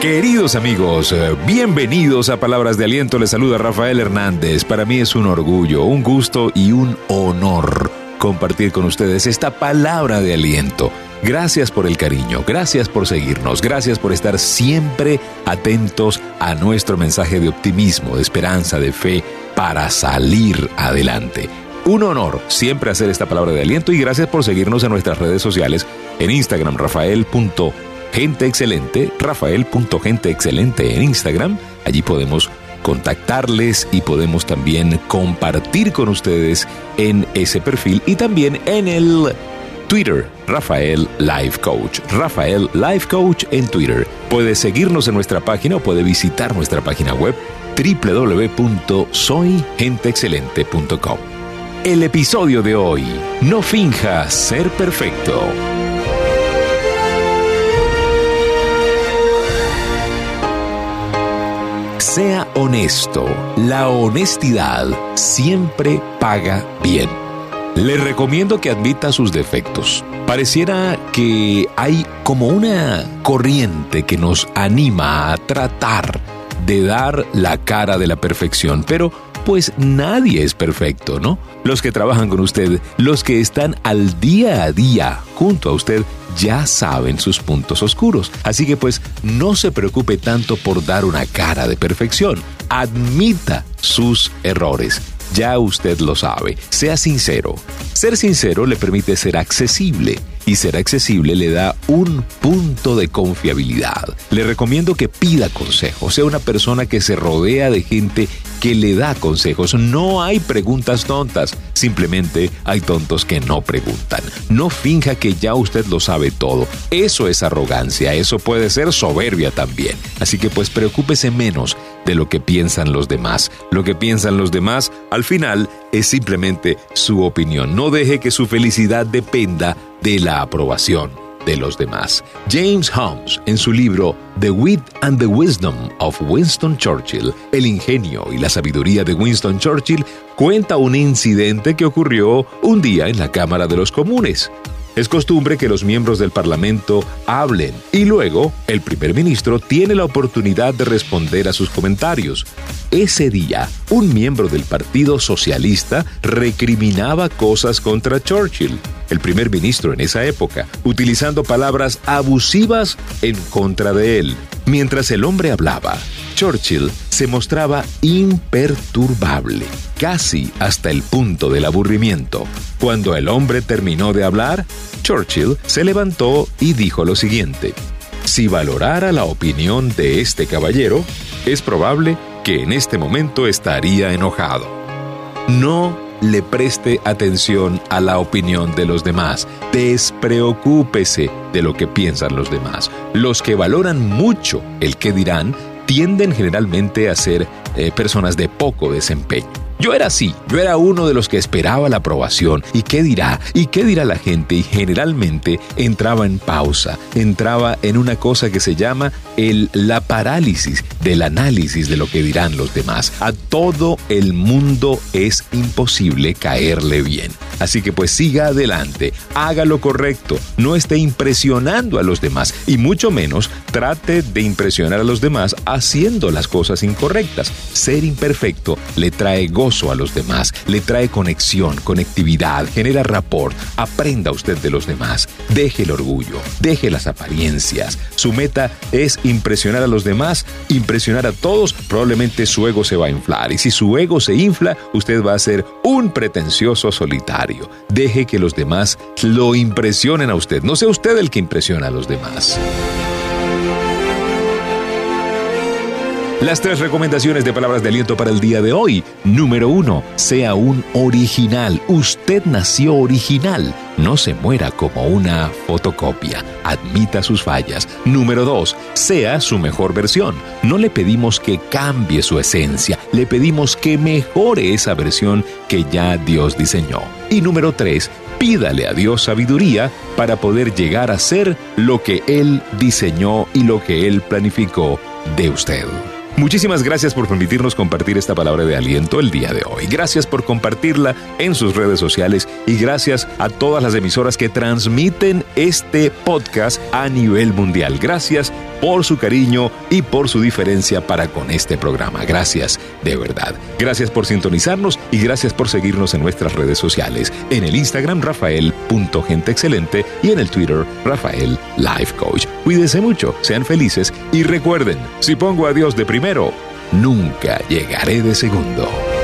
Queridos amigos, eh, bienvenidos a Palabras de Aliento. Les saluda Rafael Hernández. Para mí es un orgullo, un gusto y un honor compartir con ustedes esta palabra de aliento. Gracias por el cariño, gracias por seguirnos, gracias por estar siempre atentos a nuestro mensaje de optimismo, de esperanza, de fe para salir adelante. Un honor siempre hacer esta palabra de aliento y gracias por seguirnos en nuestras redes sociales en Instagram, rafael.com Gente Excelente, rafael.genteexcelente en Instagram. Allí podemos contactarles y podemos también compartir con ustedes en ese perfil y también en el Twitter, Rafael Life Coach. Rafael Life Coach en Twitter. Puede seguirnos en nuestra página o puede visitar nuestra página web www.soygenteexcelente.com. El episodio de hoy, no finjas ser perfecto. Sea honesto. La honestidad siempre paga bien. Le recomiendo que admita sus defectos. Pareciera que hay como una corriente que nos anima a tratar de dar la cara de la perfección, pero pues nadie es perfecto, ¿no? Los que trabajan con usted, los que están al día a día junto a usted, ya saben sus puntos oscuros. Así que pues no se preocupe tanto por dar una cara de perfección. Admita sus errores. Ya usted lo sabe. Sea sincero. Ser sincero le permite ser accesible y ser accesible le da un punto de confiabilidad. Le recomiendo que pida consejos, sea una persona que se rodea de gente que le da consejos. No hay preguntas tontas, simplemente hay tontos que no preguntan. No finja que ya usted lo sabe todo. Eso es arrogancia, eso puede ser soberbia también. Así que pues preocúpese menos de lo que piensan los demás. Lo que piensan los demás, al final, es simplemente su opinión. No deje que su felicidad dependa de la aprobación de los demás. James Holmes, en su libro The Wit and the Wisdom of Winston Churchill, El ingenio y la sabiduría de Winston Churchill, cuenta un incidente que ocurrió un día en la Cámara de los Comunes. Es costumbre que los miembros del Parlamento hablen y luego el primer ministro tiene la oportunidad de responder a sus comentarios. Ese día, un miembro del Partido Socialista recriminaba cosas contra Churchill, el primer ministro en esa época, utilizando palabras abusivas en contra de él. Mientras el hombre hablaba, Churchill se mostraba imperturbable, casi hasta el punto del aburrimiento. Cuando el hombre terminó de hablar, Churchill se levantó y dijo lo siguiente. Si valorara la opinión de este caballero, es probable que en este momento estaría enojado. No le preste atención a la opinión de los demás. Despreocúpese de lo que piensan los demás. Los que valoran mucho el que dirán tienden generalmente a ser eh, personas de poco desempeño. Yo era así, yo era uno de los que esperaba la aprobación. ¿Y qué dirá? ¿Y qué dirá la gente? Y generalmente entraba en pausa, entraba en una cosa que se llama la parálisis del análisis de lo que dirán los demás. A todo el mundo es imposible caerle bien. Así que pues siga adelante, haga lo correcto, no esté impresionando a los demás y mucho menos trate de impresionar a los demás haciendo las cosas incorrectas. Ser imperfecto le trae gozo a los demás, le trae conexión, conectividad, genera rapport. Aprenda usted de los demás, deje el orgullo, deje las apariencias. Su meta es impresionar a los demás, impresionar a todos, probablemente su ego se va a inflar y si su ego se infla, usted va a ser un pretencioso solitario. Deje que los demás lo impresionen a usted. No sea usted el que impresiona a los demás. Las tres recomendaciones de palabras de aliento para el día de hoy. Número uno, sea un original. Usted nació original. No se muera como una fotocopia. Admita sus fallas. Número dos, sea su mejor versión. No le pedimos que cambie su esencia. Le pedimos que mejore esa versión que ya Dios diseñó. Y número tres, pídale a Dios sabiduría para poder llegar a ser lo que Él diseñó y lo que Él planificó de usted. Muchísimas gracias por permitirnos compartir esta palabra de aliento el día de hoy. Gracias por compartirla en sus redes sociales y gracias a todas las emisoras que transmiten este podcast a nivel mundial. Gracias por su cariño y por su diferencia para con este programa. Gracias, de verdad. Gracias por sintonizarnos y gracias por seguirnos en nuestras redes sociales. En el Instagram, rafael.genteexcelente y en el Twitter, Rafael Life Coach. Cuídense mucho, sean felices y recuerden, si pongo a Dios de primero, nunca llegaré de segundo.